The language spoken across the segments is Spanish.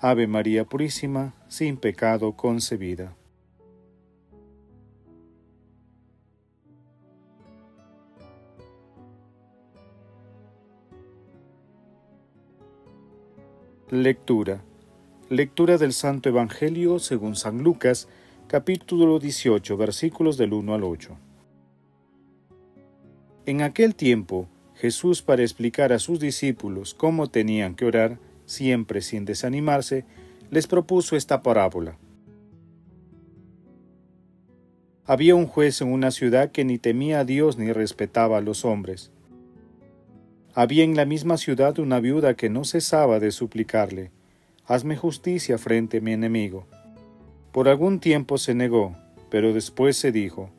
Ave María Purísima, sin pecado concebida. Lectura. Lectura del Santo Evangelio según San Lucas, capítulo 18, versículos del 1 al 8. En aquel tiempo, Jesús, para explicar a sus discípulos cómo tenían que orar, siempre sin desanimarse, les propuso esta parábola. Había un juez en una ciudad que ni temía a Dios ni respetaba a los hombres. Había en la misma ciudad una viuda que no cesaba de suplicarle, Hazme justicia frente a mi enemigo. Por algún tiempo se negó, pero después se dijo,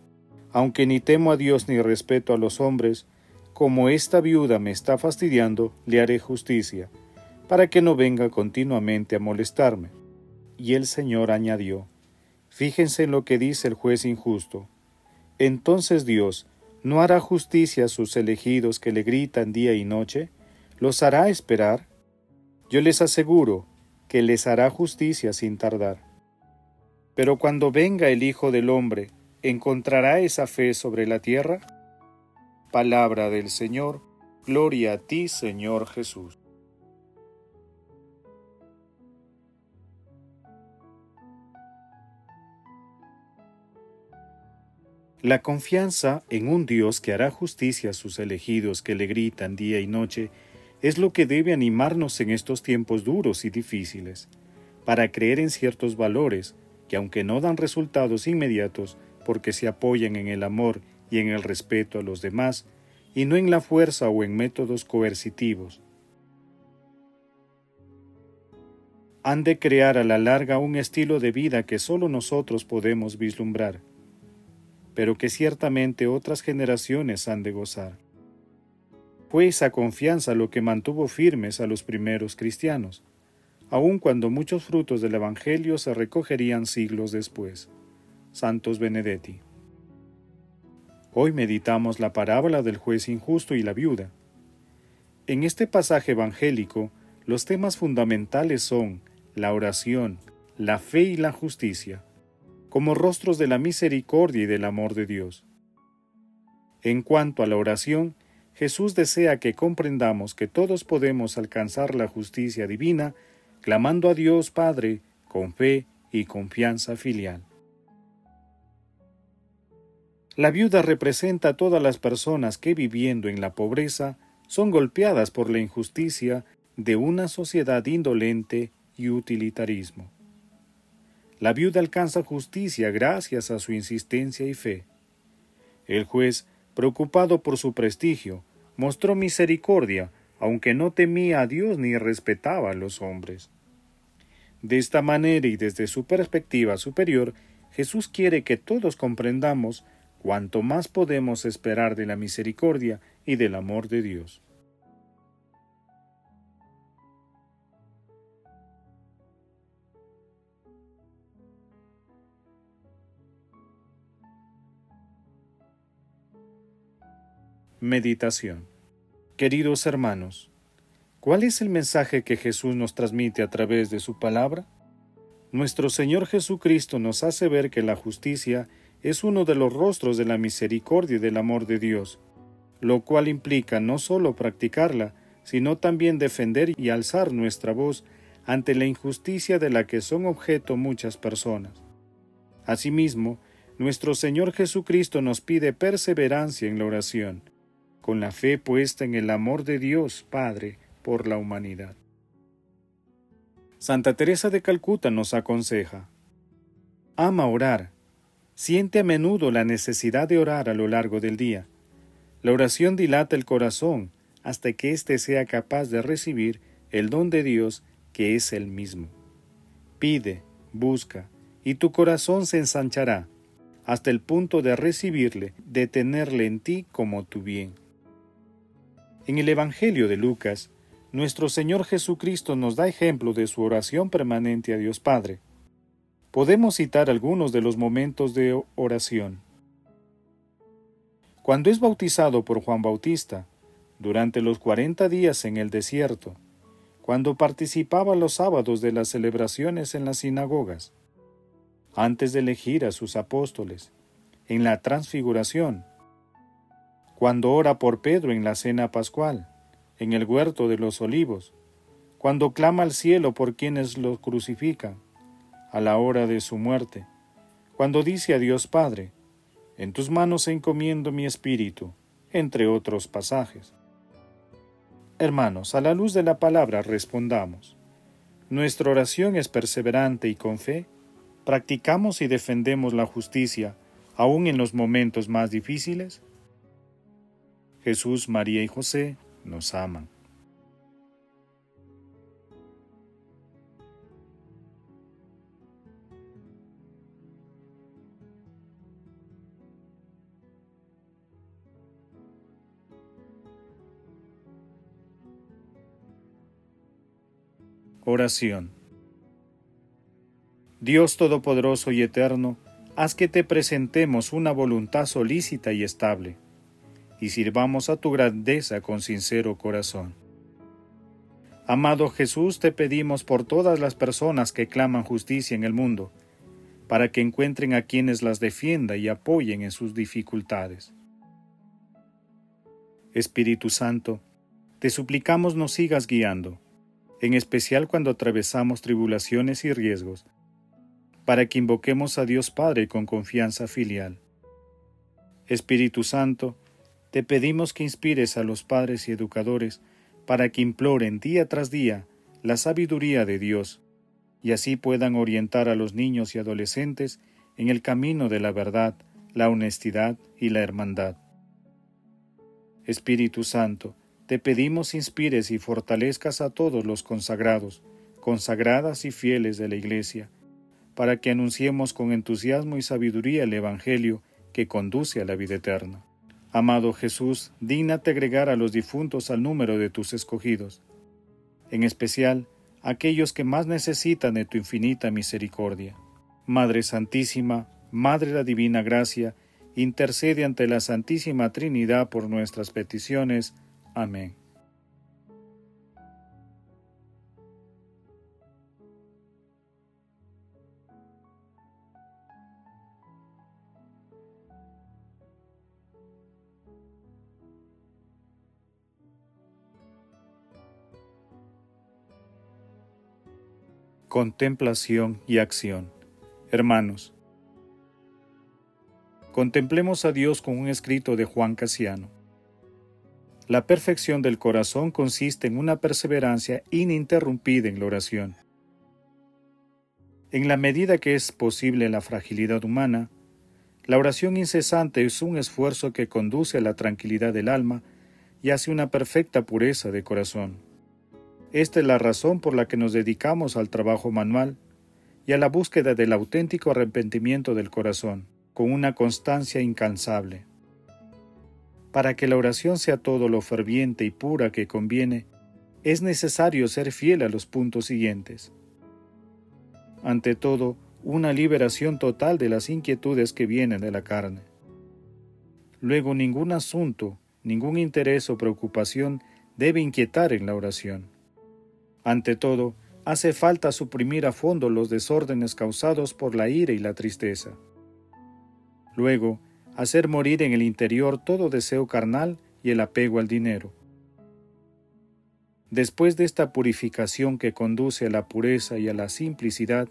Aunque ni temo a Dios ni respeto a los hombres, como esta viuda me está fastidiando, le haré justicia, para que no venga continuamente a molestarme. Y el Señor añadió, Fíjense en lo que dice el juez injusto. Entonces Dios, ¿No hará justicia a sus elegidos que le gritan día y noche? ¿Los hará esperar? Yo les aseguro que les hará justicia sin tardar. Pero cuando venga el Hijo del Hombre, ¿encontrará esa fe sobre la tierra? Palabra del Señor, gloria a ti, Señor Jesús. La confianza en un Dios que hará justicia a sus elegidos que le gritan día y noche es lo que debe animarnos en estos tiempos duros y difíciles, para creer en ciertos valores que aunque no dan resultados inmediatos porque se apoyan en el amor y en el respeto a los demás, y no en la fuerza o en métodos coercitivos, han de crear a la larga un estilo de vida que solo nosotros podemos vislumbrar pero que ciertamente otras generaciones han de gozar. Fue esa confianza lo que mantuvo firmes a los primeros cristianos, aun cuando muchos frutos del Evangelio se recogerían siglos después. Santos Benedetti. Hoy meditamos la parábola del juez injusto y la viuda. En este pasaje evangélico, los temas fundamentales son la oración, la fe y la justicia como rostros de la misericordia y del amor de Dios. En cuanto a la oración, Jesús desea que comprendamos que todos podemos alcanzar la justicia divina clamando a Dios Padre con fe y confianza filial. La viuda representa a todas las personas que viviendo en la pobreza son golpeadas por la injusticia de una sociedad indolente y utilitarismo. La viuda alcanza justicia gracias a su insistencia y fe. El juez, preocupado por su prestigio, mostró misericordia, aunque no temía a Dios ni respetaba a los hombres. De esta manera y desde su perspectiva superior, Jesús quiere que todos comprendamos cuánto más podemos esperar de la misericordia y del amor de Dios. Meditación Queridos hermanos, ¿cuál es el mensaje que Jesús nos transmite a través de su palabra? Nuestro Señor Jesucristo nos hace ver que la justicia es uno de los rostros de la misericordia y del amor de Dios, lo cual implica no solo practicarla, sino también defender y alzar nuestra voz ante la injusticia de la que son objeto muchas personas. Asimismo, nuestro Señor Jesucristo nos pide perseverancia en la oración, con la fe puesta en el amor de Dios Padre por la humanidad. Santa Teresa de Calcuta nos aconseja, ama orar, siente a menudo la necesidad de orar a lo largo del día. La oración dilata el corazón hasta que éste sea capaz de recibir el don de Dios que es el mismo. Pide, busca, y tu corazón se ensanchará, hasta el punto de recibirle, de tenerle en ti como tu bien. En el Evangelio de Lucas, nuestro Señor Jesucristo nos da ejemplo de su oración permanente a Dios Padre. Podemos citar algunos de los momentos de oración. Cuando es bautizado por Juan Bautista, durante los cuarenta días en el desierto, cuando participaba los sábados de las celebraciones en las sinagogas, antes de elegir a sus apóstoles, en la transfiguración, cuando ora por Pedro en la cena pascual, en el huerto de los olivos, cuando clama al cielo por quienes lo crucifican, a la hora de su muerte, cuando dice a Dios Padre, en tus manos encomiendo mi espíritu, entre otros pasajes. Hermanos, a la luz de la palabra respondamos. Nuestra oración es perseverante y con fe. ¿Practicamos y defendemos la justicia aún en los momentos más difíciles? Jesús, María y José nos aman. Oración. Dios Todopoderoso y Eterno, haz que te presentemos una voluntad solícita y estable, y sirvamos a tu grandeza con sincero corazón. Amado Jesús, te pedimos por todas las personas que claman justicia en el mundo, para que encuentren a quienes las defienda y apoyen en sus dificultades. Espíritu Santo, te suplicamos nos sigas guiando en especial cuando atravesamos tribulaciones y riesgos, para que invoquemos a Dios Padre con confianza filial. Espíritu Santo, te pedimos que inspires a los padres y educadores para que imploren día tras día la sabiduría de Dios, y así puedan orientar a los niños y adolescentes en el camino de la verdad, la honestidad y la hermandad. Espíritu Santo, te pedimos inspires y fortalezcas a todos los consagrados, consagradas y fieles de la Iglesia, para que anunciemos con entusiasmo y sabiduría el Evangelio que conduce a la vida eterna. Amado Jesús, dígnate agregar a los difuntos al número de tus escogidos, en especial aquellos que más necesitan de tu infinita misericordia. Madre Santísima, Madre de la Divina Gracia, intercede ante la Santísima Trinidad por nuestras peticiones. Amén. Contemplación y acción. Hermanos, contemplemos a Dios con un escrito de Juan Casiano. La perfección del corazón consiste en una perseverancia ininterrumpida en la oración. En la medida que es posible la fragilidad humana, la oración incesante es un esfuerzo que conduce a la tranquilidad del alma y hacia una perfecta pureza de corazón. Esta es la razón por la que nos dedicamos al trabajo manual y a la búsqueda del auténtico arrepentimiento del corazón, con una constancia incansable. Para que la oración sea todo lo ferviente y pura que conviene, es necesario ser fiel a los puntos siguientes. Ante todo, una liberación total de las inquietudes que vienen de la carne. Luego, ningún asunto, ningún interés o preocupación debe inquietar en la oración. Ante todo, hace falta suprimir a fondo los desórdenes causados por la ira y la tristeza. Luego, hacer morir en el interior todo deseo carnal y el apego al dinero. Después de esta purificación que conduce a la pureza y a la simplicidad,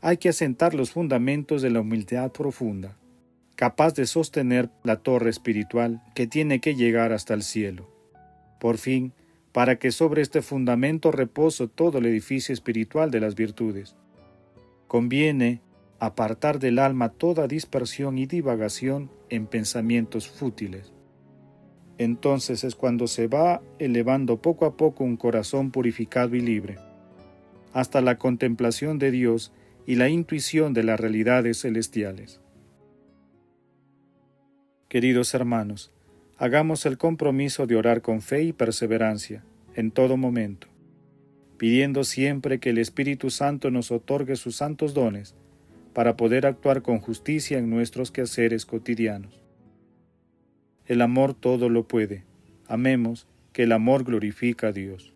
hay que asentar los fundamentos de la humildad profunda, capaz de sostener la torre espiritual que tiene que llegar hasta el cielo. Por fin, para que sobre este fundamento repose todo el edificio espiritual de las virtudes. Conviene apartar del alma toda dispersión y divagación en pensamientos fútiles. Entonces es cuando se va elevando poco a poco un corazón purificado y libre, hasta la contemplación de Dios y la intuición de las realidades celestiales. Queridos hermanos, hagamos el compromiso de orar con fe y perseverancia en todo momento, pidiendo siempre que el Espíritu Santo nos otorgue sus santos dones para poder actuar con justicia en nuestros quehaceres cotidianos. El amor todo lo puede. Amemos, que el amor glorifica a Dios.